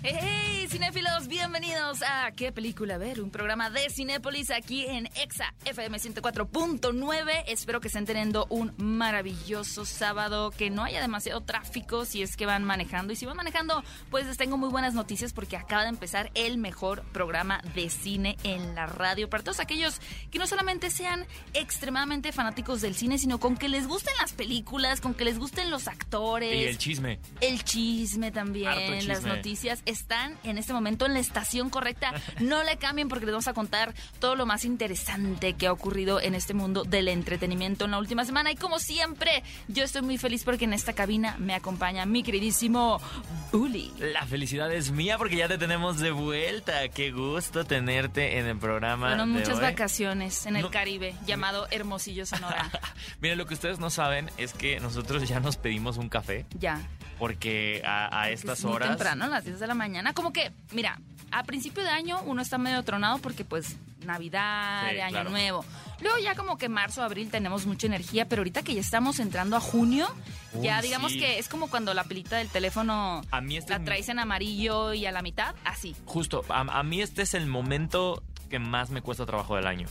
Hey, cinéfilos, bienvenidos a ¿Qué película ver? Un programa de Cinépolis aquí en Exa FM 104.9. Espero que estén teniendo un maravilloso sábado, que no haya demasiado tráfico si es que van manejando. Y si van manejando, pues les tengo muy buenas noticias porque acaba de empezar el mejor programa de cine en la radio. Para todos aquellos que no solamente sean extremadamente fanáticos del cine, sino con que les gusten las películas, con que les gusten los actores. Y el chisme. El chisme también, chisme. las noticias están en este momento en la estación correcta. No le cambien porque les vamos a contar todo lo más interesante que ha ocurrido en este mundo del entretenimiento en la última semana. Y como siempre, yo estoy muy feliz porque en esta cabina me acompaña mi queridísimo Bully. La felicidad es mía porque ya te tenemos de vuelta. Qué gusto tenerte en el programa. Bueno, muchas hoy. vacaciones en el No. Caribe, llamado Hermosillo, Sonora. Miren, lo que ustedes no saben es que nosotros ya nos pedimos un café ya. porque a, a Es estas muy horas. temprano, a las 10 de la mañana. Como que, mira, a principio de año uno está medio tronado porque pues Navidad, Sí, Año claro. Nuevo. Luego ya como que marzo, abril tenemos mucha energía, pero ahorita que ya estamos entrando a junio, Uy, ya digamos sí. que es como cuando la pelita del teléfono A mí este la traes en amarillo y a la mitad, así. Justo, a, a mí este es el momento que más me cuesta trabajo del año.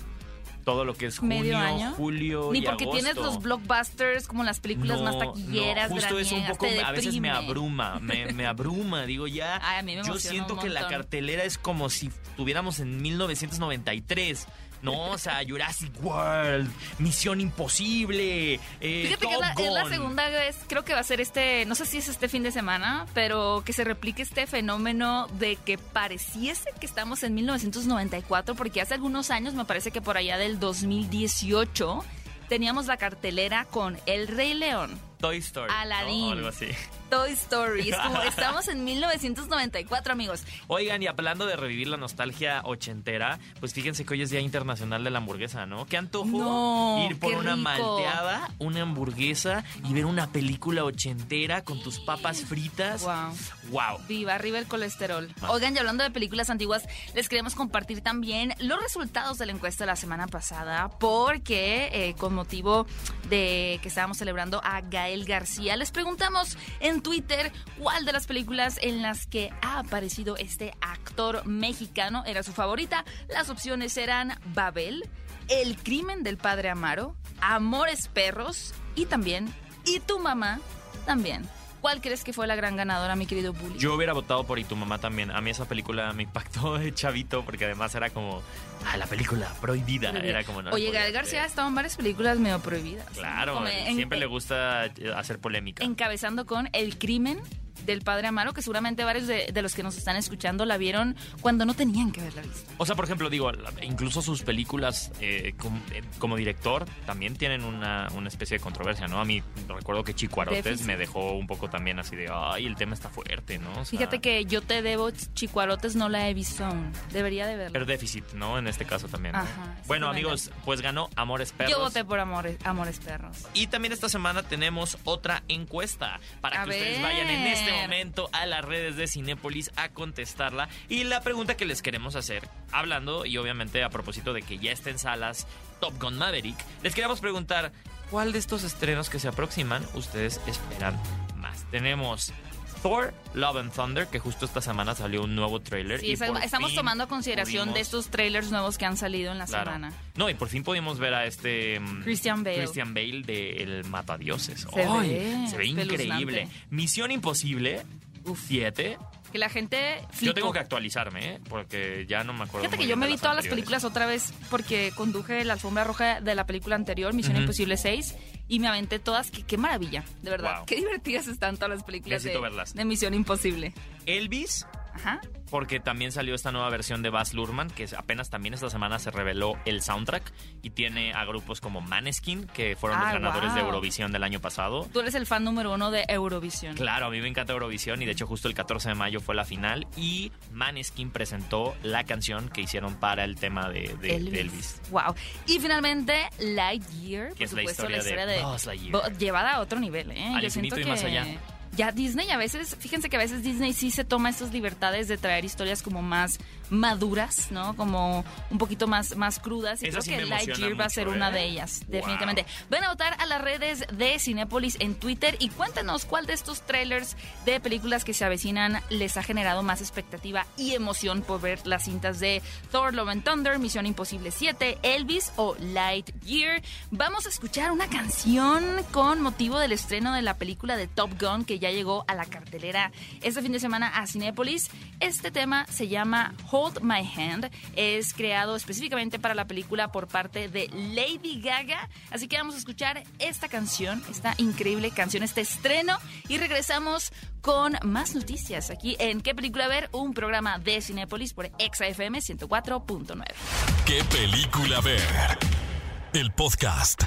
Todo lo que es junio, Medio año. julio Ni y porque agosto. tienes los blockbusters como las películas más taquilleras, no, justo es un poco, a veces me abruma, me, me abruma, digo ya. Ay, a mí me yo siento que la cartelera es como si tuviéramos en 1993. No, o sea, Jurassic World, Misión Imposible, eh, Fíjate que es la, es segunda vez, creo que va a ser este, no sé si es este fin de semana, pero que se replique este fenómeno de que pareciese que estamos en 1994, porque hace algunos años, me parece que por allá del 2018, teníamos la cartelera con El Rey León, Toy Story. ¿no? Aladdin. O algo así. Toy Story. Estamos en 1994, amigos. Oigan, y hablando de revivir la nostalgia ochentera, pues fíjense que hoy es Día Internacional de la Hamburguesa, ¿no? ¿Qué antojo? No, Ir por una rico. malteada, una hamburguesa y ver una película ochentera con tus papas fritas. Wow. Wow. Viva, arriba el colesterol. Ah. Oigan, y hablando de películas antiguas, les queremos compartir también los resultados de la encuesta de la semana pasada, porque eh, con motivo de que estábamos celebrando a Gael García, les preguntamos en Twitter cuál de las películas en las que ha aparecido este actor mexicano era su favorita. Las opciones eran Babel, El crimen del padre Amaro, Amores perros y también Y tu mamá también. ¿Cuál crees que fue la gran ganadora, mi querido Bully? Yo hubiera votado por Y tu mamá también. A mí esa película me impactó de chavito porque además era como, ah, la película prohibida. Era como, no. Oye, Gael García ha estado en varias películas medio prohibidas. ¿no? Claro, Como en- siempre en- le gusta eh, hacer polémica. Encabezando con El crimen del padre Amaro, que seguramente varios de, de los que nos están escuchando la vieron cuando no tenían que haberla visto. O sea, por ejemplo, digo, incluso sus películas eh, eh, como, director también tienen una, una especie de controversia, ¿no? A mí recuerdo que Chico Arotes Déficit. me dejó un poco también así de, ay, el tema está fuerte, ¿no? O sea, Fíjate que yo te debo Chicuarotes, no la he visto aún. Debería de verla. Pero déficit, ¿no? En este caso también. ¿no? Ajá, bueno, amigos, pues ganó Amores Perros. Yo voté por Amores, Amores Perros. Y también esta semana tenemos otra encuesta para A que ustedes vayan en este momento a las redes de Cinépolis a contestarla. Y la pregunta que les queremos hacer, hablando y obviamente a propósito de que ya está en salas Top Gun Maverick, les queremos preguntar cuál de estos estrenos que se aproximan ustedes esperan más. Tenemos Thor, Love and Thunder, que justo esta semana salió un nuevo tráiler. Sí, y esa- estamos tomando consideración de estos trailers nuevos que han salido en la Claro. semana. No, y por fin pudimos ver a este mm, Christian Bale. Christian Bale de El Matadioses. Se ¡Ay! ve se ve increíble. Misión Imposible Uf. 7. Que la gente Yo tengo que actualizarme, ¿eh? Porque ya no me acuerdo. Fíjate que yo me vi todas las películas otra vez porque conduje la alfombra roja de la película anterior, Misión. Imposible 6, y me aventé todas. Que, qué maravilla, de verdad. Wow. Qué divertidas están todas las películas de, verlas. de Misión Imposible. Elvis, Ajá. porque también salió esta nueva versión de Baz Luhrmann, que apenas también esta semana se reveló el soundtrack y tiene a grupos como Maneskin, que fueron los Ah, ganadores de. Eurovisión del año pasado. Tú eres el fan número uno de Eurovisión. Claro, a mí me encanta Eurovisión y de hecho justo el 14 de mayo fue la final y Maneskin presentó la canción que hicieron para el tema de, de- de Elvis. Wow. Y finalmente, Lightyear, por Que es la historia la historia de de, Buzz Lightyear. Bo- llevada a otro nivel, ¿eh? Al Yo siento infinito y que más allá. Ya Disney a veces, fíjense que a veces Disney sí se toma estas libertades de traer historias como más maduras, ¿no? Como un poquito más, más crudas. Y Esa creo sí que Lightyear va a ser una ¿eh? de ellas, Wow. definitivamente. Ven a votar a las redes de Cinépolis en Twitter y cuéntanos cuál de estos trailers de películas que se avecinan les ha generado más expectativa y emoción por ver las cintas de Thor, Love and Thunder, Misión Imposible 7, Elvis o Lightyear. Vamos a escuchar una canción con motivo del estreno de la película de Top Gun que ya llegó a la cartelera este fin de semana a Cinépolis. Este tema se llama Hold My Hand. Es creado específicamente para la película por parte de Lady Gaga. Así que vamos a escuchar esta canción, esta increíble canción, este estreno. Y regresamos con más noticias aquí en ¿Qué película ver? Un programa de Cinépolis por ExaFM 104.9. ¿Qué película ver? El podcast.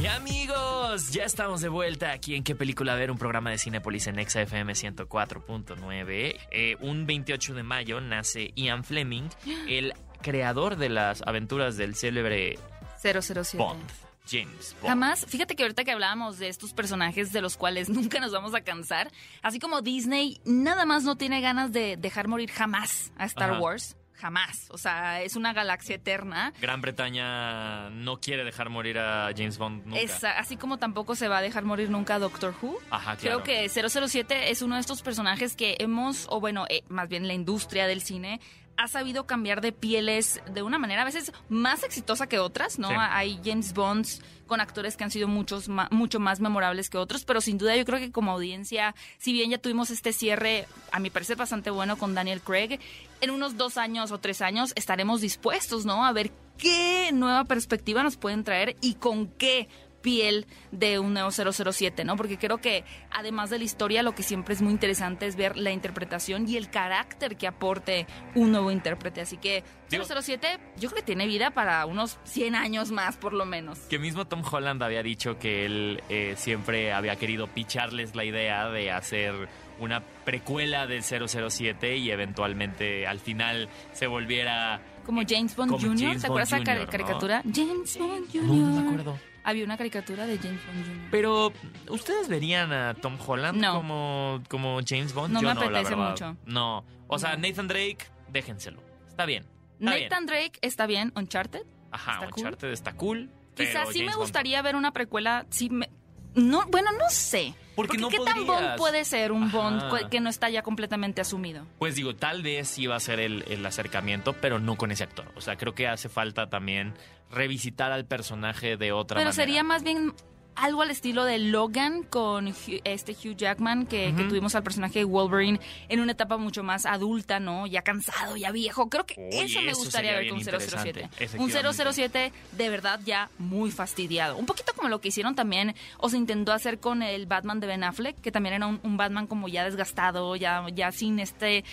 Y amigos, ya estamos de vuelta aquí en ¿Qué película ver? Un programa de Cinepolis en XFM 104.9. Eh, un 28 de mayo nace Ian Fleming, el creador de las aventuras del célebre 007. Bond, James Bond. Jamás, fíjate que ahorita que hablábamos de estos personajes de los cuales nunca nos vamos a cansar, así como Disney nada más no tiene ganas de dejar morir jamás a Star Ajá. Wars, jamás. O sea, es una galaxia eterna. Gran Bretaña no quiere dejar morir a James Bond nunca. Es, así como tampoco se va a dejar morir nunca a Doctor Who. Ajá, claro. Creo que 007 es uno de estos personajes que hemos, o bueno, eh, más bien la industria del cine, ha sabido cambiar de pieles de una manera a veces más exitosa que otras, ¿no? Sí. Hay James Bonds con actores que han sido muchos ma- mucho más memorables que otros, pero sin duda yo creo que como audiencia, si bien ya tuvimos este cierre, a mi parecer bastante bueno con Daniel Craig, en unos dos años o tres años estaremos dispuestos, ¿no? A ver qué nueva perspectiva nos pueden traer y con qué piel de un nuevo 007, ¿no? Porque creo que además de la historia, lo que siempre es muy interesante es ver la interpretación y el carácter que aporte un nuevo intérprete. Así que Digo- 007 yo creo que tiene vida para unos 100 años más, por lo menos. Que mismo Tom Holland había dicho que él eh, siempre había querido picharles la idea de hacer una precuela del 007 y eventualmente al final se volviera... Como James Bond Jr., James ¿te acuerdas Jr., ¿no? caricatura? James Bond Jr. No, no me acuerdo. Había una caricatura de James Bond Jr. Pero, ¿ustedes verían a Tom Holland No. como, como James Bond? No Yo me no, apetece mucho. No. O sea, No. Nathan Drake, déjenselo. Está bien. Está bien. Nathan Drake está bien, Uncharted. Ajá, está cool. Uncharted está cool. Quizás sí me Bond gustaría ver una precuela. Sí me- no, bueno, no sé. Porque no ¿qué tan. Bond puede ser un. Bond que no está ya completamente asumido? Pues digo, tal vez va a ser el, el acercamiento, pero no con ese actor. O sea, creo que hace falta también revisitar al personaje de otra Pero manera. sería más bien algo al estilo de Logan con este Hugh Jackman, que, tuvimos al personaje de Wolverine en una etapa mucho más adulta, ¿no? Ya cansado, ya viejo. Creo que eso me gustaría ver con bien 007. interesante, Un efectivamente. 007 de verdad ya muy fastidiado. Un poquito como lo que hicieron también, o se intentó hacer con el Batman de Ben Affleck, que también era un, un Batman como ya desgastado, ya, ya sin este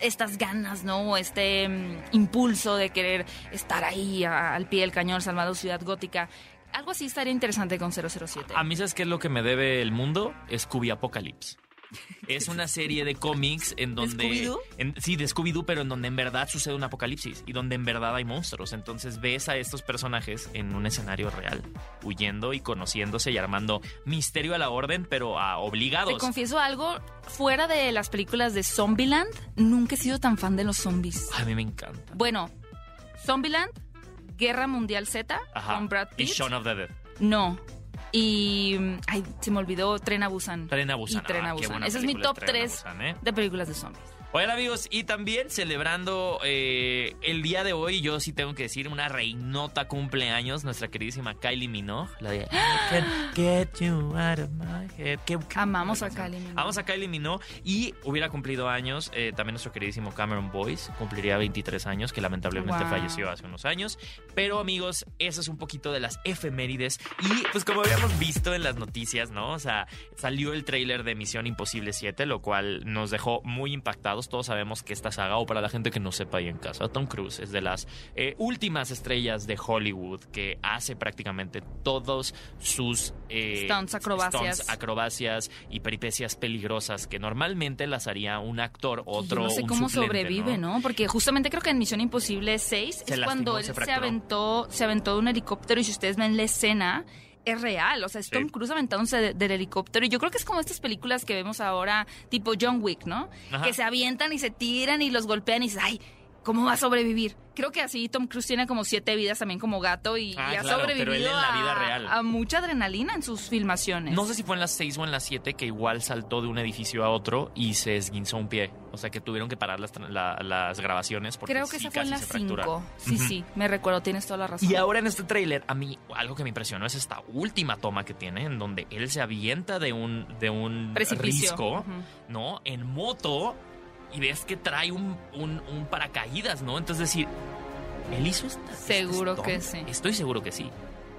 estas ganas, ¿no? Este mm, impulso de querer estar ahí a- al pie del cañón salvando Ciudad Gótica. Algo así estaría interesante con 007. A mí, ¿sabes qué es lo que me debe el mundo? Scooby Apocalypse. Es una serie de cómics en donde... Scooby-Doo? en- sí, de Scooby-Doo, pero en donde en verdad sucede un apocalipsis y donde en verdad hay monstruos. Entonces ves a estos personajes en un escenario real, huyendo y conociéndose y armando misterio a la orden, pero a Te obligados. confieso algo, fuera de las películas de Zombieland, nunca he sido tan fan de los zombies. A mí me encanta. Bueno, Zombieland, Guerra Mundial Z, Ajá. con Brad Y Pitt. Shaun of the Dead. No. Y. mm, Ay, se me olvidó Tren a Busan. Tren a Busan. Y Tren Ah, a qué Busan. Ese es mi top Tren a 3 Busan, ¿eh? de películas de zombies. Oigan amigos, y también celebrando eh, el día de hoy, yo sí tengo que decir, una reinota cumpleaños, nuestra queridísima Kylie Minogue, la de get you out of my head. Qué- qué Amamos a. Kylie Minogue. Amamos a Kylie Minogue y hubiera cumplido años, eh, también nuestro queridísimo Cameron Boyce, cumpliría 23 años, que lamentablemente Wow. falleció hace unos años. Pero amigos, eso es un poquito de las efemérides y pues como habíamos visto en las noticias, ¿no? O sea, salió el tráiler de Misión Imposible 7, lo cual nos dejó muy impactados. Todos sabemos que esta saga, o para la gente que no sepa ahí en casa, Tom Cruise es de las eh, últimas estrellas de Hollywood que hace prácticamente todos sus eh, Stunts, acrobacias. stunts, acrobacias y peripecias peligrosas que normalmente las haría un actor, otro, Yo no sé un cómo suplente, sobrevive, ¿no? Porque justamente creo que en Misión Imposible 6 Se es lastimó, cuando se él se fracturó. aventó, se aventó de un helicóptero y si ustedes ven la escena es real, o sea, es Sí. Tom Cruise aventándose de- del helicóptero y yo creo que es como estas películas que vemos ahora, tipo John Wick, ¿no? Ajá. Que se avientan y se tiran y los golpean y dices, ay, ¿cómo va a sobrevivir? Creo que así Tom Cruise tiene como siete vidas también como gato y, Ah, y ha claro, sobrevivido pero él en la vida a- real. a mucha adrenalina en sus filmaciones. No sé si fue en las 6 o en las 7 que igual saltó de un edificio a otro y se esguinzó un pie. O sea que tuvieron que parar las, tra- la- las grabaciones porque Creo que sí esa fue en las. 5. Sí, sí, me recuerdo, tienes toda la razón. Y ahora en este tráiler, a mí algo que me impresionó es esta última toma que tiene, en donde él se avienta de un, de un Precipicio. risco. ¿no? En moto, y ves que trae un, un- un paracaídas, ¿no? Entonces decir, ¿él hizo esta? Seguro que sí. Estoy seguro que sí.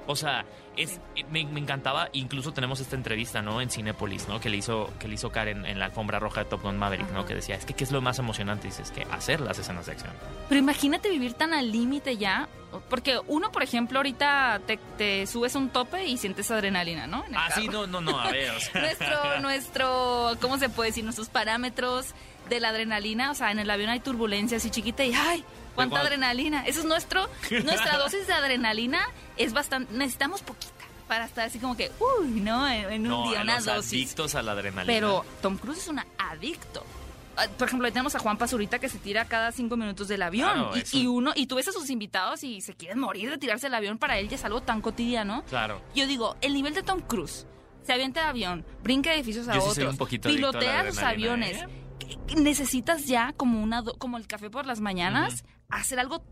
O sea, es, me, me encantaba, incluso tenemos esta entrevista, ¿no? En Cinépolis, ¿no? Que le hizo, que le hizo Karen en la alfombra roja de Top Gun Maverick, ¿no? Que decía, es que ¿qué es lo más emocionante? Dices, que hacer las escenas de acción. Pero imagínate vivir tan al límite ya. Porque uno, por ejemplo, ahorita te, te subes a un tope y sientes adrenalina, ¿no? En el Ah, sí, no, no, no, a ver, o sea. nuestro, nuestro, ¿cómo se puede decir? Nuestros parámetros de la adrenalina. O sea, en el avión hay turbulencias y chiquita y ¡ay! ¿Cuánta adrenalina? Eso es nuestro, nuestra dosis de adrenalina es bastante, necesitamos poquita para estar así como que, uy, ¿no? En, un No, día, a una los dosis. adictos a la adrenalina. Pero Tom Cruise es un adicto. Ah, Por ejemplo, ahí tenemos a Juan Pazurita que se tira cada cinco minutos del avión. Claro, y, uno, y tú ves a sus invitados y se quieren morir de tirarse del avión. Para él ya es algo tan cotidiano. Claro. Yo digo, el nivel de Tom Cruise, se avienta de avión, brinca de edificios a Yo sí otros, soy un a pilotea sus aviones. ¿eh? Necesitas ya como una como el café por las mañanas, hacer algo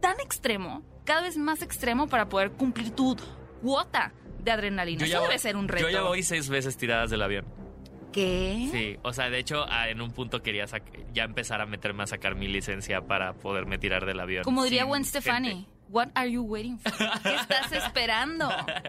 tan extremo, cada vez más extremo para poder cumplir tu cuota de adrenalina. Eso debe voy- ser un reto. Yo ya voy seis veces tiradas del avión. ¿Qué? Sí, o sea, de hecho, ah, en un punto quería ya empezar a meterme a sacar mi licencia para poderme tirar del avión. Como diría Gwen Stefani, gente. What are you waiting for? ¿Qué estás esperando?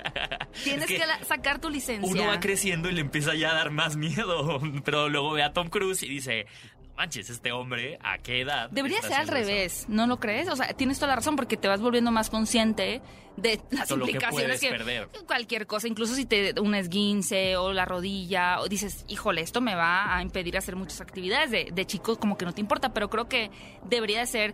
Tienes Es que, sacar tu licencia. Uno va creciendo y le empieza ya a dar más miedo. Pero luego ve a Tom Cruise y dice, "No manches, este hombre, ¿a qué edad? Debería ser al haciendo eso?" revés, ¿no lo crees? O sea, tienes toda la razón porque te vas volviendo más consciente de las Todo lo que implicaciones puedes perder. cualquier cosa, incluso si te un esguince o la rodilla o dices, híjole, esto me va a impedir hacer muchas actividades de, de chico como que no te importa, pero creo que debería de ser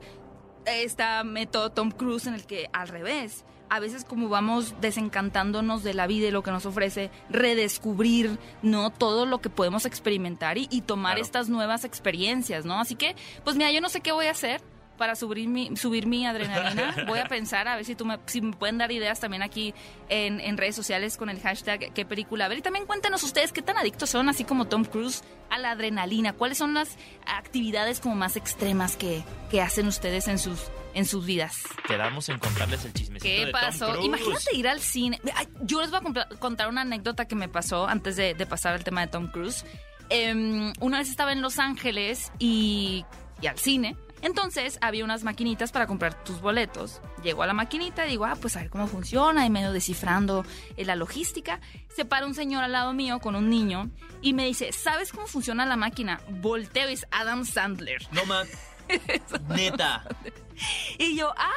esta método Tom Cruise en el que al revés, a veces como vamos desencantándonos de la vida y lo que nos ofrece, redescubrir, ¿no? Todo lo que podemos experimentar y, y tomar Claro. estas nuevas experiencias, ¿no? Así que, pues mira, yo no sé qué voy a hacer para subir mi, subir mi adrenalina. Voy a pensar a ver si tú me, si me pueden dar ideas también aquí en, en redes sociales con el hashtag qué película ver. Y también cuéntanos ustedes qué tan adictos son, así como Tom Cruise, a la adrenalina. ¿Cuáles son las actividades como más extremas que, que hacen ustedes en sus, en sus vidas? Quedamos en contarles el chismecito ¿Qué de pasó? Imagínate ir al cine. Yo les voy a contar una anécdota que me pasó antes de, de pasar al tema de Tom Cruise. Em, una vez estaba en Los Ángeles y, y al cine. Entonces había unas maquinitas para comprar tus boletos. Llego a la maquinita y digo, ah, pues a ver cómo funciona, y medio descifrando eh, la logística. Se para un señor al lado mío con un niño y me dice, ¿sabes cómo funciona la máquina? Volteo y es Adam Sandler. No, man. Neta. Y yo, ah,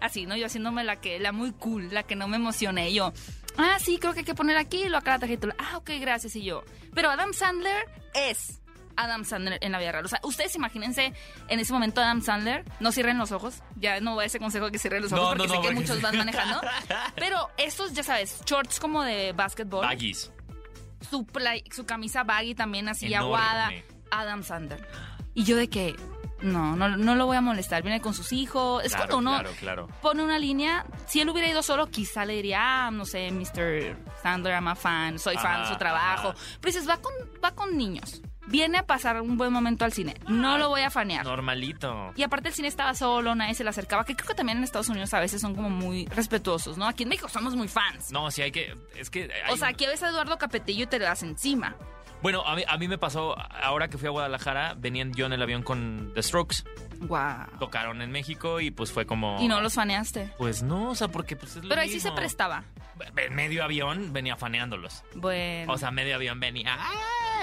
así, ¿no? Yo haciéndome la que, la muy cool, la que no me emocioné. Y yo, ah, sí, creo que hay que poner aquí, lo acá la tarjeta. Ah, ok, gracias. Y yo, pero Adam Sandler es Adam Sandler en la vida real. O sea, ustedes imagínense en ese momento Adam Sandler, no cierren los ojos. Ya no voy a ese consejo de que cierren los ojos No, porque no, sé no, que porque- muchos van manejando. Pero estos, ya sabes, shorts como de básquetbol, Baggies. su, play- su camisa baggy también así Enorme. aguada. Adam Sandler. Y yo de que, no, no, no lo voy a molestar. Viene con sus hijos. Es Claro, cuando uno claro, claro. pone una línea. Si él hubiera ido solo, quizá le diría, ah, no sé, Mr. Sandler, I'm a fan, soy fan de su trabajo. ajá. Pero dices, va con, va con niños. Viene a pasar un buen momento al cine. No lo voy a fanear. Normalito. Y aparte el cine estaba solo, nadie se le acercaba, que creo que también en Estados Unidos a veces son como muy respetuosos, ¿no? Aquí en México somos muy fans. No, sí hay que... Es que... hay o sea, aquí ves a Eduardo Capetillo y te le das encima. Bueno, a mí, a mí me pasó, ahora que fui a Guadalajara, venían yo en el avión con The Strokes. Wow. Tocaron en México y pues fue como... Y no los faneaste. Pues no, o sea, porque pues es lo Pero ahí sí se prestaba. En medio avión venía faneándolos. Bueno. O sea, medio avión venía... ¡ay!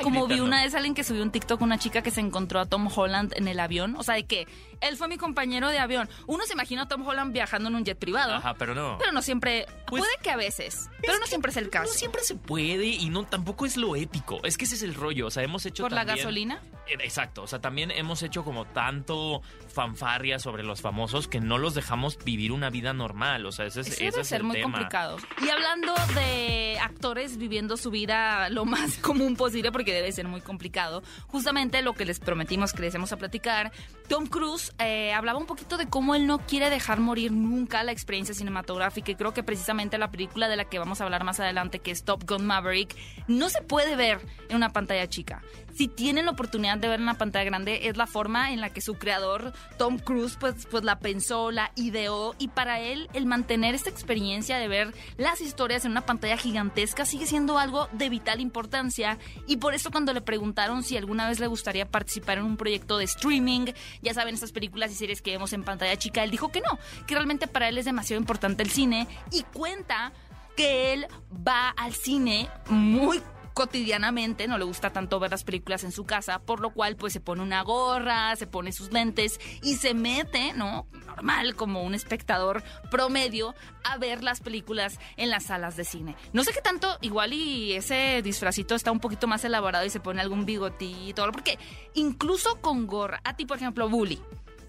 Como vi una vez alguien que subió un TikTok, una chica que se encontró a Tom Holland en el avión. O sea, de que él fue mi compañero de avión. Uno se imagina a Tom Holland viajando en un jet privado. Ajá, pero no. Pero no siempre. Pues- puede que a veces. Pero no siempre es el caso. No siempre se puede y no tampoco es lo épico. Es que ese es el rollo. O sea, hemos hecho ¿Por la gasolina? Eh, Exacto, o sea, también hemos hecho como tanto fanfarria sobre los famosos que no los dejamos vivir una vida normal, o sea, ese es, Eso ese debe es ser el muy tema. complicado. Y hablando de actores viviendo su vida lo más común posible, porque debe ser muy complicado, justamente lo que les prometimos que les íbamos a platicar, Tom Cruise eh, hablaba un poquito de cómo él no quiere dejar morir nunca la experiencia cinematográfica y creo que precisamente la película de la que vamos a hablar más adelante, que es Top Gun Maverick, no se puede ver en una pantalla chica. Si tienen la oportunidad de ver en una pantalla grande, es la forma en la que su creador, Tom Cruise, pues, pues la pensó, la ideó. Y para él el mantener esta experiencia de ver las historias en una pantalla gigantesca sigue siendo algo de vital importancia. Y por eso cuando le preguntaron si alguna vez le gustaría participar en un proyecto de streaming, ya saben, estas películas y series que vemos en pantalla chica, él dijo que no, que realmente para él es demasiado importante el cine. Y cuenta que él va al cine muy cotidianamente, no le gusta tanto ver las películas en su casa, por lo cual pues se pone una gorra, se pone sus lentes y se mete, ¿no? Normal, como un espectador promedio, a ver las películas en las salas de cine. No sé qué tanto, igual y ese disfrazito está un poquito más elaborado y se pone algún bigotito, porque incluso con gorra, a ti por ejemplo, Bully.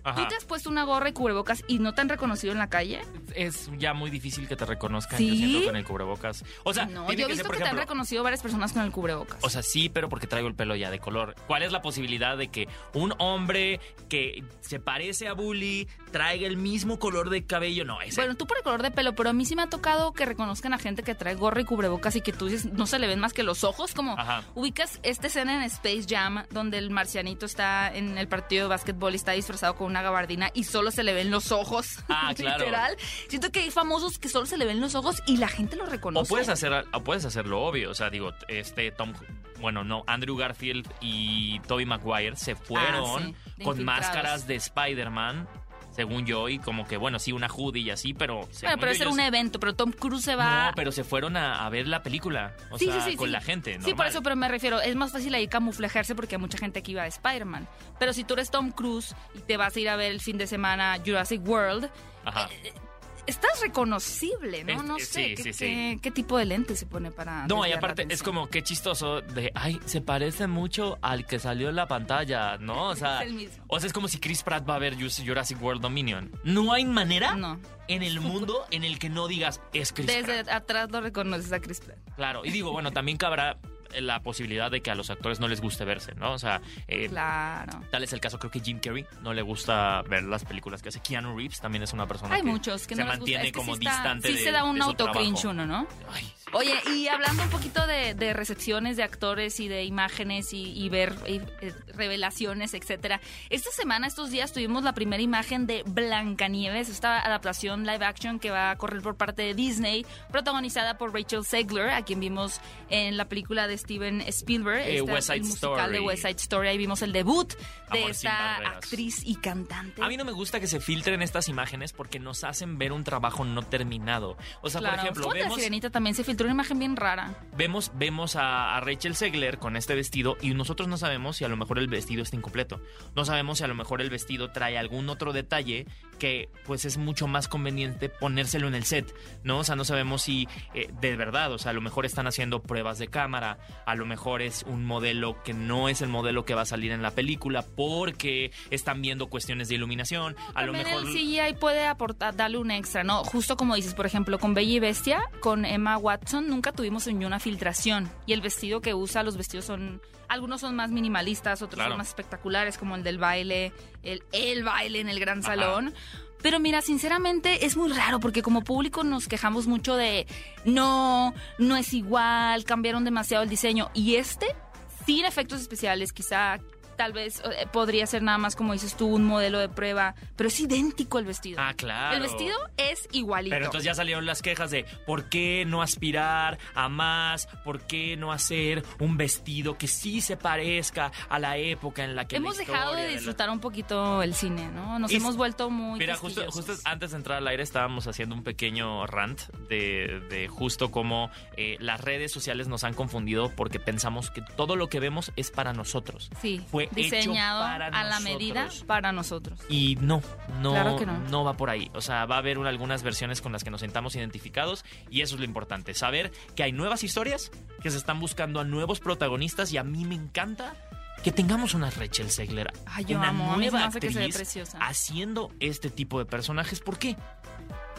Ajá. ¿Tú te has puesto una gorra y cubrebocas y no te han reconocido en la calle? Es ya muy difícil que te reconozcan, ¿Sí? yo siento, con el cubrebocas. O sea, no, yo he que visto ser, por que te han reconocido varias personas con el cubrebocas. O sea, sí, pero porque traigo el pelo ya de color. ¿Cuál es la posibilidad de que un hombre que se parece a Bully traiga el mismo color de cabello? No, ese. Bueno, tú por el color de pelo, pero a mí sí me ha tocado que reconozcan a gente que trae gorra y cubrebocas y que tú dices, no se le ven más que los ojos, como Ajá. ubicas esta escena en Space Jam donde el marcianito está en el partido de básquetbol y está disfrazado con una gabardina y solo se le ven los ojos. Ah, claro. Literal. Siento que hay famosos que solo se le ven los ojos y la gente lo reconoce. O puedes hacer, o puedes hacer lo obvio, o sea, digo, este Tom, bueno, no, Andrew Garfield y Tobey Maguire se fueron Ah, sí, de con máscaras de Spider-Man, según yo, y como que, bueno, sí, una hoodie y así, pero... Bueno, pero ese era un evento, pero Tom Cruise se va... No, pero se fueron a, a ver la película, o Sí, sea, sí, sí, con la gente, Sí, por normal. eso, pero me refiero, es más fácil ahí camuflajearse porque hay mucha gente que iba de Spider-Man. Pero si tú eres Tom Cruise y te vas a ir a ver el fin de semana Jurassic World, Ajá. Estás reconocible, ¿no? Es- no eh, sé sí, qué, sí, sí. qué- qué tipo de lente se pone para... No, y aparte es como qué chistoso de, ay, se parece mucho al que salió en la pantalla, ¿no? O sea, Es el mismo. o sea, es como si Chris Pratt va a ver Jurassic World Dominion. No hay manera No. en el mundo en el que no digas es Chris Desde Pratt. atrás lo reconoces a Chris Pratt. Claro, y digo, bueno, también cabrá la posibilidad de que a los actores no les guste verse, ¿no? O sea, eh, Claro. tal es el caso, creo que Jim Carrey no le gusta ver las películas que hace. Keanu Reeves también es una persona Hay que muchos que se no les gusta. mantiene Es que como sí está- distante Sí de- se da un trabajo. uno, ¿no? Ay. Oye, y hablando un poquito de, de recepciones de actores y de imágenes y, y ver y, eh, revelaciones, etcétera. Esta semana, estos días, tuvimos la primera imagen de Blancanieves, esta adaptación live action que va a correr por parte de Disney, protagonizada por Rachel Zegler, a quien vimos en la película de Steven Spielberg, Eh, esta- West Side musical Story. de West Side Story. Ahí vimos el debut de Amor esta actriz y cantante. A mí no me gusta que se filtren estas imágenes porque nos hacen ver un trabajo no terminado. O sea, Claro, por ejemplo, de la vemos, Sirenita también se filtró una imagen bien rara. vemos, vemos a, a Rachel Zegler con este vestido y nosotros no sabemos si a lo mejor el vestido está incompleto. No sabemos si a lo mejor el vestido trae algún otro detalle que pues es mucho más conveniente ponérselo en el set, ¿no? O sea, no sabemos si eh, de verdad, o sea, a lo mejor están haciendo pruebas de cámara, a lo mejor es un modelo que no es el modelo que va a salir en la película porque están viendo cuestiones de iluminación, a lo mejor... el CGI puede aportar, darle un extra, ¿no? Justo como dices, por ejemplo, con Bella y Bestia, con Emma Watson, nunca tuvimos ni una filtración. Y el vestido que usa, los vestidos son... Algunos son más minimalistas, otros Claro. son más espectaculares, como el del baile, el, el baile en el gran Ajá. salón. Pero mira, sinceramente es muy raro porque como público nos quejamos mucho de no, no es igual, cambiaron demasiado el diseño. Y este, sin efectos especiales, quizá tal vez eh, podría ser nada más como dices tú, un modelo de prueba, pero es idéntico el vestido. Ah, claro. El vestido es igualito. Pero entonces ya salieron las quejas de por qué no aspirar a más, por qué no hacer un vestido que sí se parezca a la época en la que Hemos la dejado de la- disfrutar un poquito el cine, ¿no? Nos Y- hemos vuelto muy Mira, justo, justo antes de entrar al aire estábamos haciendo un pequeño rant de, de justo cómo eh, las redes sociales nos han confundido porque pensamos que todo lo que vemos es para nosotros. Sí, fue hecho diseñado para a la medida para nosotros. Y no, no, Claro que no. va por ahí. O sea, va a haber un- algunas versiones con las que nos sentamos identificados y eso es lo importante. Saber que hay nuevas historias, que se están buscando a nuevos protagonistas y a mí me encanta que tengamos una Rachel Zegler, Ay, yo una amo, nueva hace que se ve actriz preciosa. haciendo este tipo de personajes. ¿Por qué?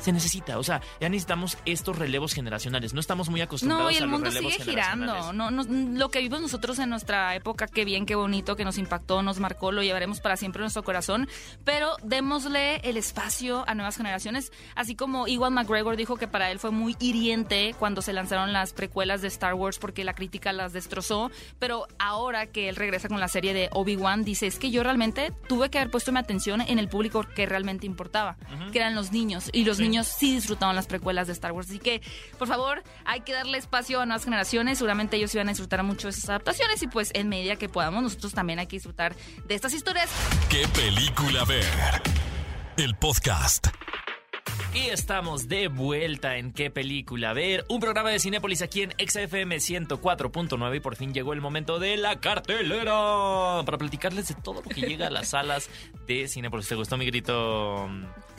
Se necesita, o sea, ya necesitamos estos relevos generacionales. No estamos muy acostumbrados No, y a el los mundo relevos sigue girando. No, no, lo que vimos nosotros en nuestra época, qué bien, qué bonito, que nos impactó, nos marcó, lo llevaremos para siempre en nuestro corazón. Pero démosle el espacio a nuevas generaciones. Así como Iwan McGregor dijo que para él fue muy hiriente cuando se lanzaron las precuelas de Star Wars porque la crítica las destrozó. Pero ahora que él regresa con la serie de Obi-Wan, dice: Es que yo realmente tuve que haber puesto mi atención en el público que realmente importaba, que eran los niños. Y los Sí. niños sí disfrutaban las precuelas de Star Wars. Así que, por favor, hay que darle espacio a nuevas generaciones. Seguramente ellos iban a disfrutar mucho de esas adaptaciones y pues en medida que podamos, nosotros también hay que disfrutar de estas historias. ¿Qué película ver? El podcast. Y estamos de vuelta en qué película ver. Un programa de Cinépolis aquí en XFM 104.9 y por fin llegó el momento de la cartelera para platicarles de todo lo que llega a las salas de Cinépolis. ¿Te gustó mi grito?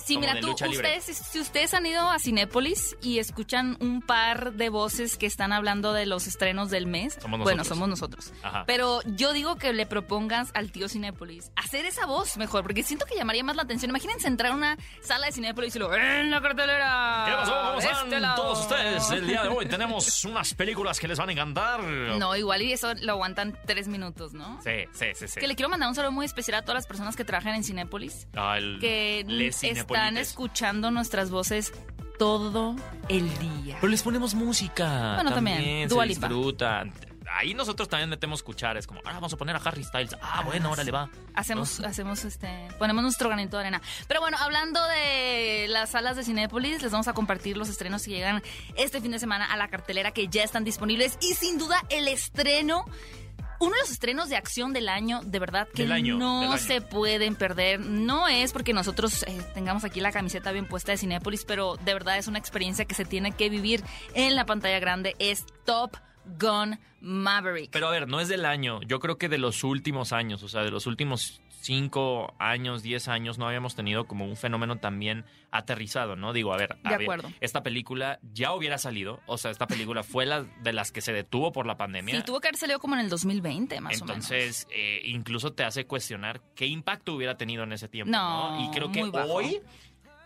Sí, mira, tú, ustedes, si ustedes han ido a Cinépolis y escuchan un par de voces que están hablando de los estrenos del mes, Somos bueno, somos nosotros. Ajá. Pero yo digo que le propongas al tío Cinépolis hacer esa voz mejor, porque siento que llamaría más la atención. Imagínense entrar a una sala de Cinépolis y lo en la cartelera. ¿Qué pasó? ¿Cómo están este lado". todos ustedes? El día de hoy tenemos unas películas que les van a encantar. No, igual y eso lo aguantan tres minutos, ¿no? Sí, sí, sí, sí. Que le quiero mandar un saludo muy especial a todas las personas que trabajan en Cinépolis, Ah, el- que les están escuchando nuestras voces todo el día. Pero les ponemos música. Bueno, también, se Lipa. disfrutan. Ahí nosotros también metemos cuchares, como, ahora vamos a poner a Harry Styles. Ah, bueno, ahora le va. Hacemos, hacemos este, ponemos nuestro granito de arena. Pero bueno, hablando de las salas de Cinépolis, les vamos a compartir los estrenos que llegan este fin de semana a la cartelera que ya están disponibles y sin duda el estreno. Uno de los estrenos de acción del año, de verdad, que año, no se pueden perder. No es porque nosotros eh, tengamos aquí la camiseta bien puesta de Cinépolis, pero de verdad es una experiencia que se tiene que vivir en la pantalla grande. Es Top Gun Maverick. Pero a ver, no es del año. Yo creo que de los últimos años, o sea, de los últimos cinco años, diez años, no habíamos tenido como un fenómeno también aterrizado, ¿no? Digo, a ver, a De ver, acuerdo. esta película ya hubiera salido, o sea, esta película fue la de las que se detuvo por la pandemia. Sí, tuvo que haber salido como en el 2020, más o menos. Entonces, eh, incluso te hace cuestionar qué impacto hubiera tenido en ese tiempo. No, No, Y creo que hoy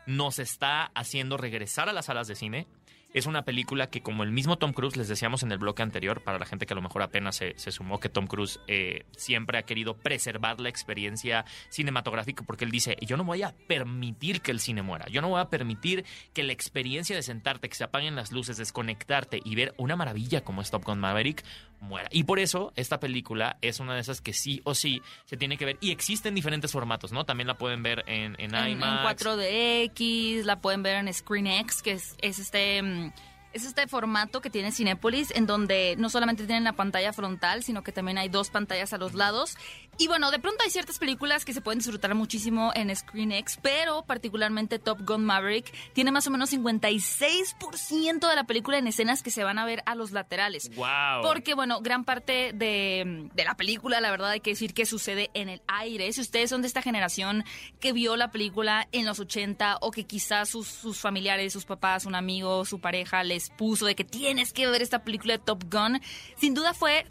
nos está haciendo regresar a las salas de cine. Es una película que, como el mismo Tom Cruise, les decíamos en el bloque anterior, para la gente que a lo mejor apenas se, se sumó, que Tom Cruise eh, siempre ha querido preservar la experiencia cinematográfica, porque él dice, yo no voy a permitir que el cine muera, yo no voy a permitir que la experiencia de sentarte, que se apaguen las luces, desconectarte y ver una maravilla como es Top Gun Maverick, muera. Y por eso esta película es una de esas que sí o sí se tiene que ver. Y existen diferentes formatos, ¿no? También la pueden ver en, en, en, en IMAX. 4DX, la pueden ver en ScreenX, que es, es este mm, es este formato que tiene Cinépolis, en donde no solamente tienen la pantalla frontal, sino que también hay dos pantallas a los lados. Y bueno, de pronto hay ciertas películas que se pueden disfrutar muchísimo en ScreenX, pero particularmente Top Gun Maverick tiene más o menos 56% de la película en escenas que se van a ver a los laterales. ¡Wow! Porque, bueno, gran parte de, de la película, la verdad hay que decir que sucede en el aire. Si ustedes son de esta generación que vio la película en los 80 o que quizás sus, sus familiares, sus papás, un amigo, su pareja les puso de que tienes que ver esta película de Top Gun, sin duda fue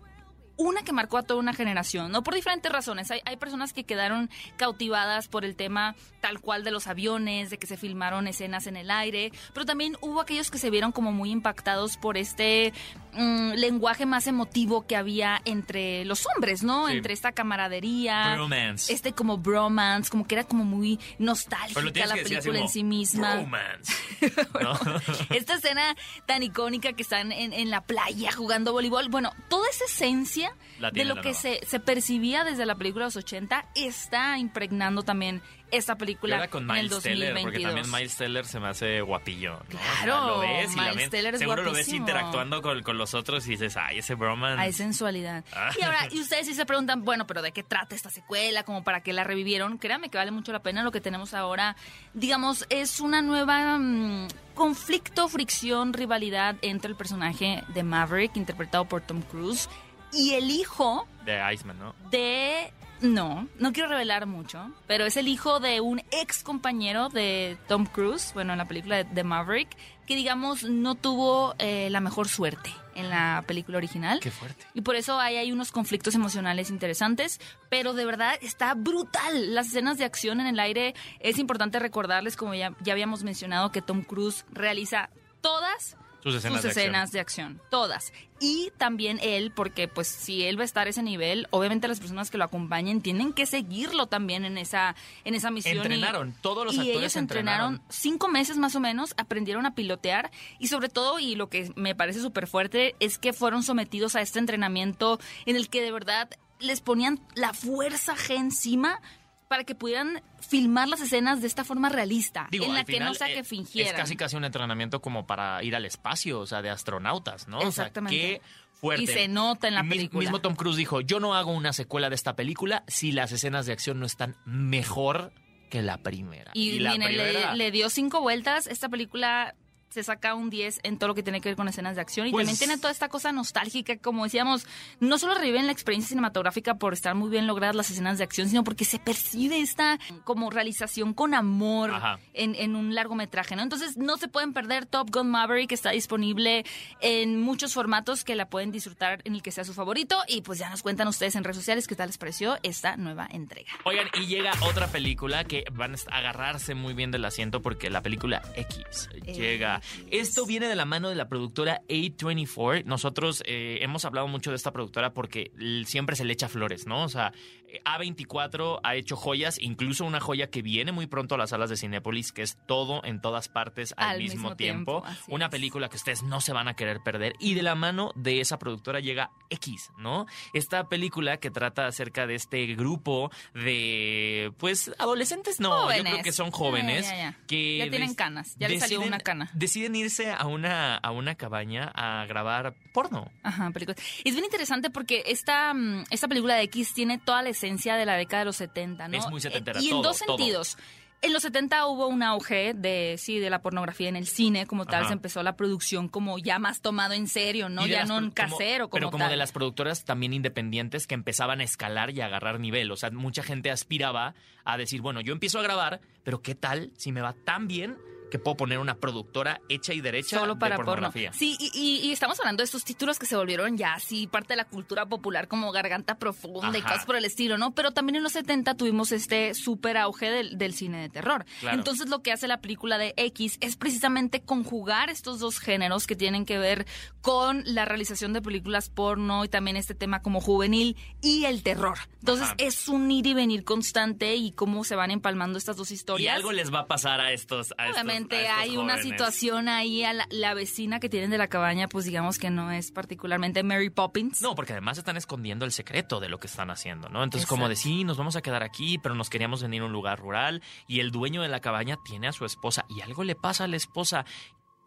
una que marcó a toda una generación, ¿no? Por diferentes razones. Hay, hay personas que quedaron cautivadas por el tema tal cual de los aviones, de que se filmaron escenas en el aire, pero también hubo aquellos que se vieron como muy impactados por este mm, lenguaje más emotivo que había entre los hombres, ¿no? Sí. Entre esta camaradería. Bromance. Este como bromance, como que era como muy nostálgica la decir película en sí misma. Esta escena tan icónica que están en, en la playa jugando voleibol. Bueno, toda esa esencia De lo que se, se percibía desde la película de los 80 está impregnando también esta película con en el Miles Teller, 2022. porque también Miles Teller se me hace guapillo. ¿no? Claro, O sea, lo ves y Miles Teller es seguro lo ves interactuando con, con los otros y dices, ay, ese bromance. Hay sensualidad. Ah. Y ahora, y ustedes sí se preguntan, bueno, pero ¿de qué trata esta secuela? Como para qué la revivieron. Créanme que vale mucho la pena. Lo que tenemos ahora, digamos, es una nueva mm, conflicto, fricción, rivalidad entre el personaje de Maverick, interpretado por Tom Cruise, y el hijo De Iceman, ¿no? de... No, no quiero revelar mucho, pero es el hijo de un ex compañero de Tom Cruise, bueno, en la película de, de Maverick, que digamos no tuvo eh, la mejor suerte en la película original. Qué fuerte. Y por eso ahí hay unos conflictos emocionales interesantes, pero de verdad está brutal. Las escenas de acción en el aire, es importante recordarles, como ya, ya habíamos mencionado, que Tom Cruise realiza todas Sus escenas, sus de, acción. de acción, todas. Y también él, porque pues si él va a estar a ese nivel, obviamente las personas que lo acompañen tienen que seguirlo también en esa, en esa misión. y- Entrenaron, todos los y actores ellos entrenaron entrenaron. cinco meses más o menos, aprendieron a pilotear y sobre todo, y lo que me parece súper fuerte, es que fueron sometidos a este entrenamiento en el que de verdad les ponían la fuerza G encima para que pudieran filmar las escenas de esta forma realista, Digo, en la que no sea eh, que fingieran. Es casi casi un entrenamiento como para ir al espacio, o sea, de astronautas, ¿no? O sea, Exactamente. qué fuerte. Y se nota en la película. Mismo Tom Cruise dijo, yo no hago una secuela de esta película si las escenas de acción no están mejor que la primera. Y, la le- primera- le, dio cinco vueltas. Esta película se saca un 10 en todo lo que tiene que ver con escenas de acción y Pues- también tiene toda esta cosa nostálgica, como decíamos, no solo reviven la experiencia cinematográfica por estar muy bien logradas las escenas de acción, sino porque se percibe esta como realización con amor en, en un largometraje, ¿no? Entonces no se pueden perder Top Gun Maverick, que está disponible en muchos formatos que la pueden disfrutar en el que sea su favorito y pues ya nos cuentan ustedes en redes sociales qué tal les pareció esta nueva entrega. Oigan, y llega otra película que van a agarrarse muy bien del asiento porque la película X llega. Esto viene de la mano de la productora A24. Nosotros eh, hemos hablado mucho de esta productora porque siempre se le echa flores, ¿no? O sea, eh, A24 ha hecho joyas, incluso una joya que viene muy pronto a las salas de Cinépolis, que es todo en todas partes al, Al mismo, mismo tiempo. Una es. película que ustedes no se van a querer perder. Y de la mano de esa productora llega X, ¿no? Esta película que trata acerca de este grupo de, pues, adolescentes, no, yo creo que son jóvenes. Ya, ya, ya. Que Ya tienen canas, ya les salió una cana. Deciden irse a una, a una cabaña a grabar porno. Ajá, películas. Es bien interesante porque esta, mm, esta película de X tiene toda la esencia de la década de los 70, ¿no? Es muy setentera, Eh, Y en todo, dos todo. sentidos. En los 70 hubo un auge de, sí, de la pornografía en el cine, como tal, Ajá. se empezó la producción como ya más tomado en serio, ¿no? Ya no en casero, como Pero como tal. de las productoras también independientes que empezaban a escalar y a agarrar nivel. O sea, mucha gente aspiraba a decir, bueno, yo empiezo a grabar, pero ¿qué tal si me va tan bien que puedo poner una productora hecha y derecha Solo para de porno. pornografía? Sí, y, y- y estamos hablando de estos títulos que se volvieron ya así parte de la cultura popular como Garganta Profunda y cosas por el estilo, ¿no? Pero también en los 70 tuvimos este súper auge del, del cine de terror. Claro. Entonces lo que hace la película de X es precisamente conjugar estos dos géneros que tienen que ver con la realización de películas porno y también este tema como juvenil y el terror. Entonces Ajá. es un ir y venir constante y cómo se van empalmando estas dos Y historias. algo les va a pasar a estos. A estos- A hay una situación ahí a la, la vecina que tienen de la cabaña, pues digamos que no es particularmente Mary Poppins. No, porque además están escondiendo el secreto de lo que están haciendo, ¿no? Entonces, como de sí, nos vamos a quedar aquí, pero nos queríamos venir a un lugar rural y el dueño de la cabaña tiene a su esposa y algo le pasa a la esposa,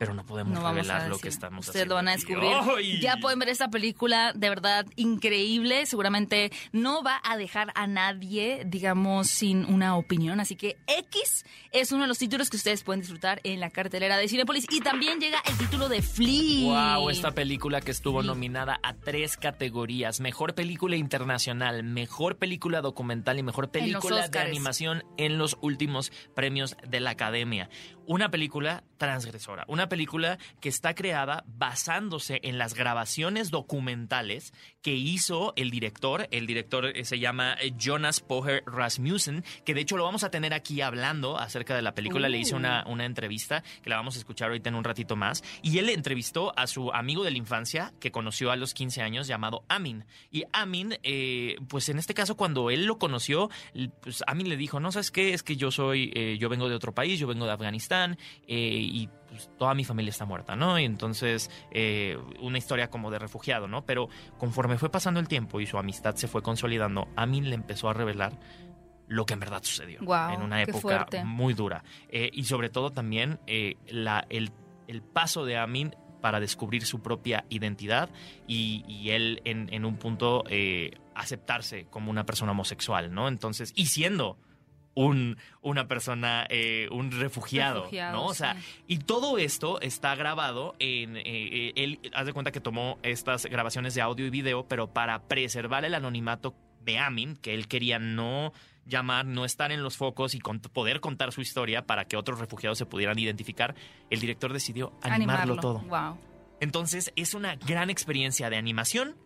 pero no podemos No revelar lo que estamos Ustedes haciendo. lo van a descubrir. ¡Ay! Ya pueden ver esta película, de verdad increíble. Seguramente no va a dejar a nadie, digamos, sin una opinión. Así que X es uno de los títulos que ustedes pueden disfrutar en la cartelera de Cinepolis. Y también llega el título de Flea. Wow, esta película que estuvo Sí. nominada a tres categorías: mejor película internacional, mejor película documental y mejor película de animación en los últimos premios de la Academia. Una película transgresora, una película que está creada basándose en las grabaciones documentales que hizo el director. El director eh, se llama eh, Jonas Poher Rasmussen, que de hecho lo vamos a tener aquí hablando acerca de la película. Le hice una, una entrevista que la vamos a escuchar ahorita en un ratito más. Y él entrevistó a su amigo de la infancia que conoció a los 15 años llamado Amin. Y Amin, eh, pues en este caso cuando él lo conoció, pues Amin le dijo, no, ¿sabes qué? Es que yo soy, eh, yo vengo de otro país, yo vengo de Afganistán eh, y pues, toda mi familia está muerta, ¿no? Y entonces una historia como de refugiado, ¿no? Pero conforme fue pasando el tiempo y su amistad se fue consolidando, Amin le empezó a revelar lo que en verdad sucedió en una época muy dura. Eh, y sobre todo también eh, la, el, el paso de Amin para descubrir su propia identidad y, y él en, en un punto eh, aceptarse como una persona homosexual, ¿no? Entonces, y siendo un, una persona, eh, un refugiado, Refugiado, ¿no? O sea, sí. y todo esto está grabado en. eh, eh, él, haz de cuenta que tomó estas grabaciones de audio y video, pero para preservar el anonimato de Amin, que él quería no llamar, no estar en los focos y poder contar su historia para que otros refugiados se pudieran identificar, el director decidió animarlo, todo. Wow. Entonces es una gran experiencia de animación,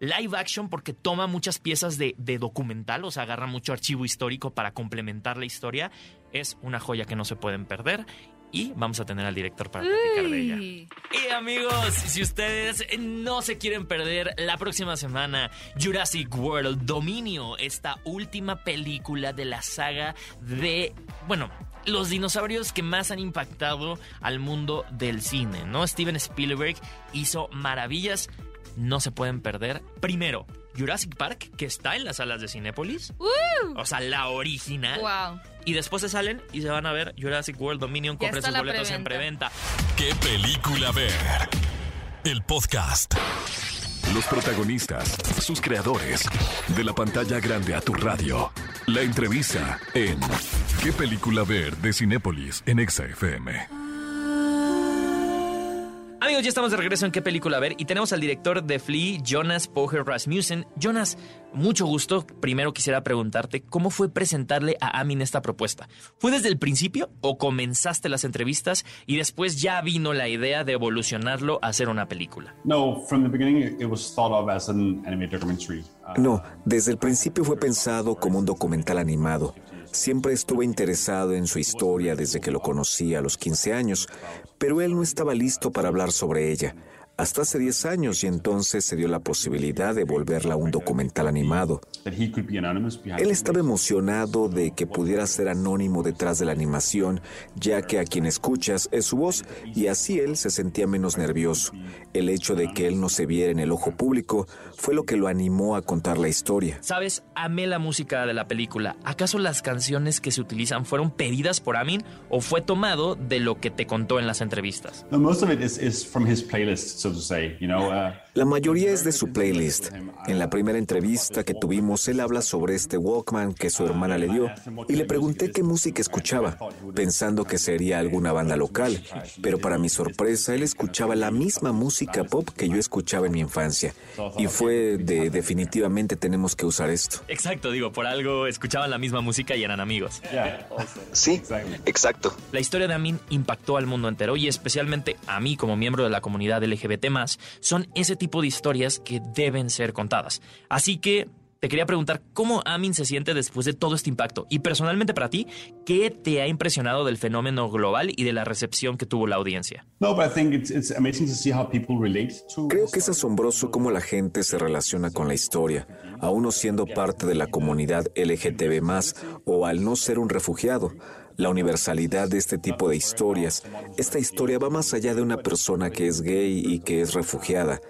live action porque toma muchas piezas de, de, documental, o sea, agarra mucho archivo histórico para complementar la historia. Es una joya que no se pueden perder y vamos a tener al director para platicar de ella. Y amigos, si ustedes no se quieren perder la próxima semana Jurassic World Dominio, esta última película de la saga de, bueno, los dinosaurios que más han impactado al mundo del cine, ¿no? Steven Spielberg hizo maravillas, no se pueden perder. Primero, Jurassic Park, que está en las salas de Cinépolis. O sea, la original. Wow. Y después se salen y se van a ver Jurassic World Dominion. Compren sus boletos en preventa. ¿Qué película ver? El podcast. Los protagonistas, sus creadores. De la pantalla grande a tu radio. La entrevista en ¿Qué película ver? de Cinépolis en Exa FM. Amigos, ya estamos de regreso en qué película ver y tenemos al director de Flea, Jonas Poher Rasmussen. Jonas, mucho gusto. Primero quisiera preguntarte cómo fue presentarle a Amin esta propuesta. ¿Fue desde el principio o comenzaste las entrevistas y después ya vino la idea de evolucionarlo a hacer una película? No, from the beginning it was thought of as an animated documentary. No, desde el principio fue pensado como un documental animado. Siempre estuve interesado en su historia desde que lo conocí a los 15 años, pero él no estaba listo para hablar sobre ella hasta hace 10 años y entonces se dio la posibilidad de volverla un documental animado. Él estaba emocionado de que pudiera ser anónimo detrás de la animación, ya que a quien escuchas es su voz y así él se sentía menos nervioso. El hecho de que él no se viera en el ojo público fue lo que lo animó a contar la historia. Sabes, amé la música de la película. ¿Acaso las canciones que se utilizan fueron pedidas por Amin o fue tomado de lo que te contó en las entrevistas? most of it is, from his playlist. so to say. You know, uh, la mayoría es de su playlist. En la primera entrevista que tuvimos, él habla sobre este Walkman que su hermana le dio y le pregunté qué música escuchaba, pensando que sería alguna banda local. Pero para mi sorpresa, él escuchaba la misma música pop que yo escuchaba en mi infancia. Y fue de definitivamente tenemos que usar esto. Exacto, digo, por algo escuchaban la misma música y eran amigos. Sí, exacto. La historia de Amin impactó al mundo entero y especialmente a mí como miembro de la comunidad LGBT más, son ese tipo de historias que deben ser contadas. Así que te quería preguntar cómo Amin se siente después de todo este impacto y personalmente para ti, ¿qué te ha impresionado del fenómeno global y de la recepción que tuvo la audiencia? Creo que es asombroso cómo la gente se relaciona con la historia, aún no siendo parte de la comunidad LGTB o al no ser un refugiado la universalidad de este tipo de historias. Esta historia va más allá de una persona que es gay y que es refugiada.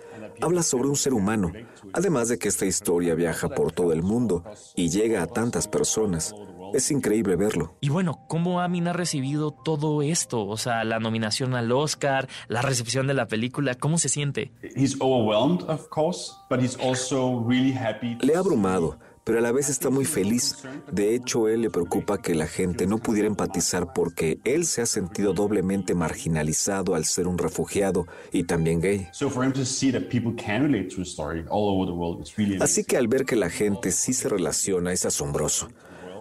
Habla sobre un ser humano, además de que esta historia viaja por todo el mundo y llega a tantas personas. Es increíble verlo. Y bueno, ¿cómo Amin ha recibido todo esto? O sea, la nominación al Oscar, la recepción de la película, ¿cómo se siente? Le ha abrumado, pero a la vez está muy feliz. De hecho, él le preocupa que la gente no pudiera empatizar porque él se ha sentido doblemente marginalizado al ser un refugiado y también gay. Así que al ver que la gente sí se relaciona es asombroso.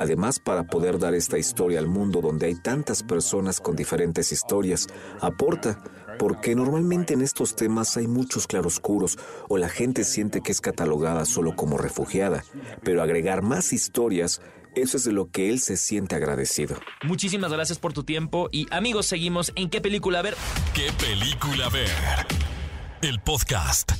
Además, para poder dar esta historia al mundo donde hay tantas personas con diferentes historias, aporta porque normalmente en estos temas hay muchos claroscuros o la gente siente que es catalogada solo como refugiada, pero agregar más historias eso es de lo que él se siente agradecido. Muchísimas gracias por tu tiempo y amigos, seguimos en qué película ver. ¿Qué película ver? El podcast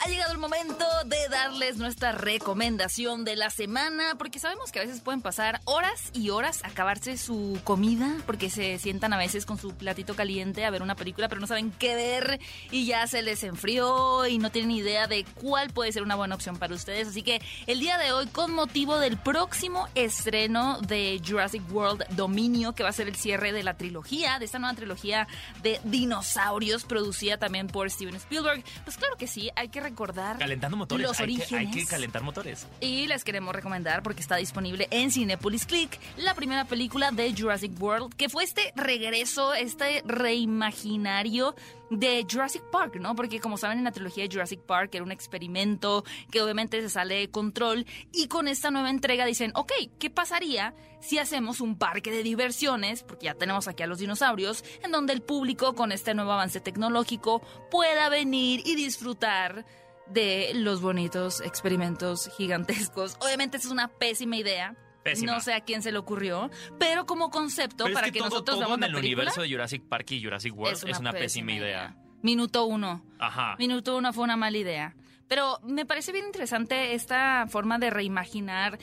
ha llegado el momento de darles nuestra recomendación de la semana, porque sabemos que a veces pueden pasar horas y horas a acabarse su comida, porque se sientan a veces con su platito caliente a ver una película, pero no saben qué ver y ya se les enfrió y no tienen idea de cuál puede ser una buena opción para ustedes. Así que el día de hoy, con motivo del próximo estreno de Jurassic World Dominio, que va a ser el cierre de la trilogía, de esta nueva trilogía de dinosaurios producida también por Steven Spielberg, pues claro que sí, hay que recordar calentando motores. los hay orígenes. Que, hay que calentar motores. Y les queremos recomendar, porque está disponible en Cinepolis Click, la primera película de Jurassic World, que fue este regreso, este reimaginario de Jurassic Park, ¿no? Porque como saben en la trilogía de Jurassic Park era un experimento que obviamente se sale de control y con esta nueva entrega dicen, ok, ¿qué pasaría si hacemos un parque de diversiones, porque ya tenemos aquí a los dinosaurios, en donde el público con este nuevo avance tecnológico pueda venir y disfrutar de los bonitos experimentos gigantescos? Obviamente esa es una pésima idea. Pésima. No sé a quién se le ocurrió, pero como concepto Pero es para que que, todo, nosotros todo veamos en la el película, universo de Jurassic Park y Jurassic World es una, pésima idea. Minuto uno. Ajá. Minuto uno fue una mala idea. Pero me parece bien interesante esta forma de reimaginar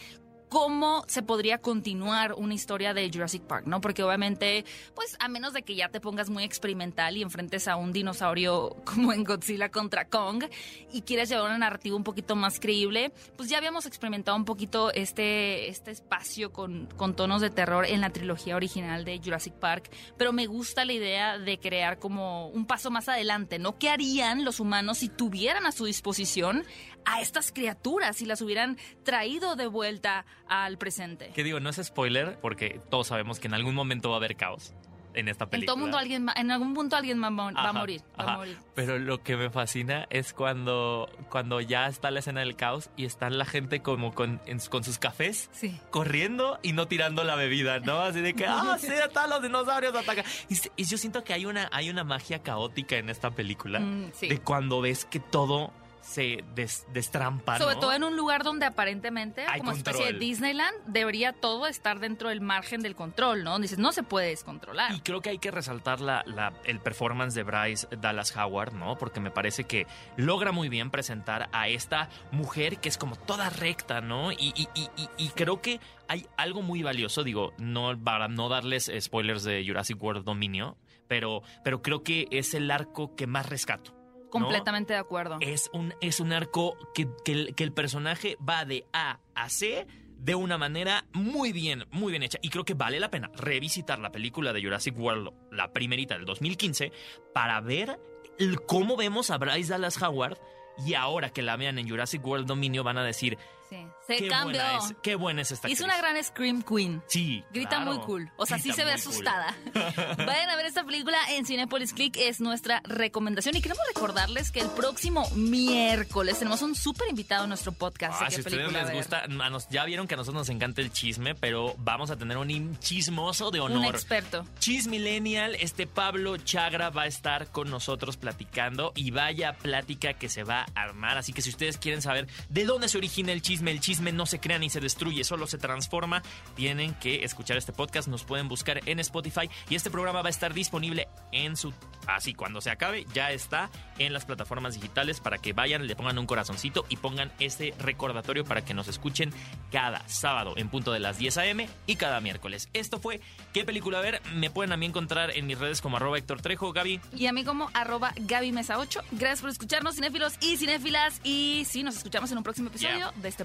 cómo se podría continuar una historia de Jurassic Park, ¿no? Porque obviamente, pues a menos de que ya te pongas muy experimental y enfrentes a un dinosaurio como en Godzilla contra Kong y quieres llevar una narrativa un poquito más creíble, pues ya habíamos experimentado un poquito este, este espacio con, con tonos de terror en la trilogía original de Jurassic Park, pero me gusta la idea de crear como un paso más adelante, ¿no? ¿Qué harían los humanos si tuvieran a su disposición a estas criaturas, si las hubieran traído de vuelta al presente? Que digo, no es spoiler porque todos sabemos que en algún momento va a haber caos en esta En película. todo mundo alguien, en algún punto alguien va, a morir, va ajá. a morir. Pero lo que me fascina es cuando, cuando ya está la escena del caos y están la gente como con, en- con sus cafés Sí. corriendo y no tirando la bebida, ¿no? Así de que, ah, sí, están los dinosaurios atacan. Y, y yo siento que hay una, hay una magia caótica en esta película Mm, sí. de cuando ves que todo se des- destrampa, Sobre ¿no? todo en un lugar donde aparentemente, Hay como especie de. Disneyland, debería todo estar dentro del margen del control, ¿no? Dices, no se puede descontrolar. Y creo que hay que resaltar la, la- el performance de Bryce Dallas Howard, ¿no? Porque me parece que logra muy bien presentar a esta mujer que es como toda recta, ¿no? Y, y- y- y- y creo que hay algo muy valioso, digo, no para no darles spoilers de Jurassic World Dominio, pero, pero creo que es el arco que más rescato. ¿No? Completamente de acuerdo. Es un, es un arco que, que el, que el personaje va de A a C de una manera muy bien, muy bien hecha. Y creo que vale la pena revisitar la película de Jurassic World, la primerita del 2015, para ver el- cómo vemos a Bryce Dallas Howard. Y ahora que la vean en Jurassic World Dominio van a decir, Sí. Se qué cambió. buena es, qué buena es esta Y es actriz". una gran Scream Queen. Sí, Grita claro. muy cool. O sea, sí Grita se ve muy cool. asustada. Vayan a ver esta película en Cinepolis Click. Es nuestra recomendación. Y queremos recordarles que el próximo miércoles tenemos un súper invitado en nuestro podcast. de Ah, qué si a ustedes les gusta, a nos- ya vieron que a nosotros nos encanta el chisme, pero vamos a tener un chismoso de honor. Un experto. Cheese Millennial, este Pablo Chagra va a estar con nosotros platicando y vaya plática que se va a armar. Así que si ustedes quieren saber de dónde se origina el chisme, el chisme no se crea ni se destruye, solo se transforma, tienen que escuchar este podcast. Nos pueden buscar en Spotify y este programa va a estar disponible en su. Así, cuando se acabe, ya está en las plataformas digitales para que vayan, le pongan un corazoncito y pongan este recordatorio para que nos escuchen cada sábado en punto de las 10 a.m. y cada miércoles. Esto fue ¿Qué película ver? Me pueden a mí encontrar en mis redes como arroba Héctor Trejo, Gaby. Y a mí como arroba Gaby Mesa 8. Gracias por escucharnos, cinéfilos y cinéfilas. Y sí, nos escuchamos en un próximo episodio Yeah. de este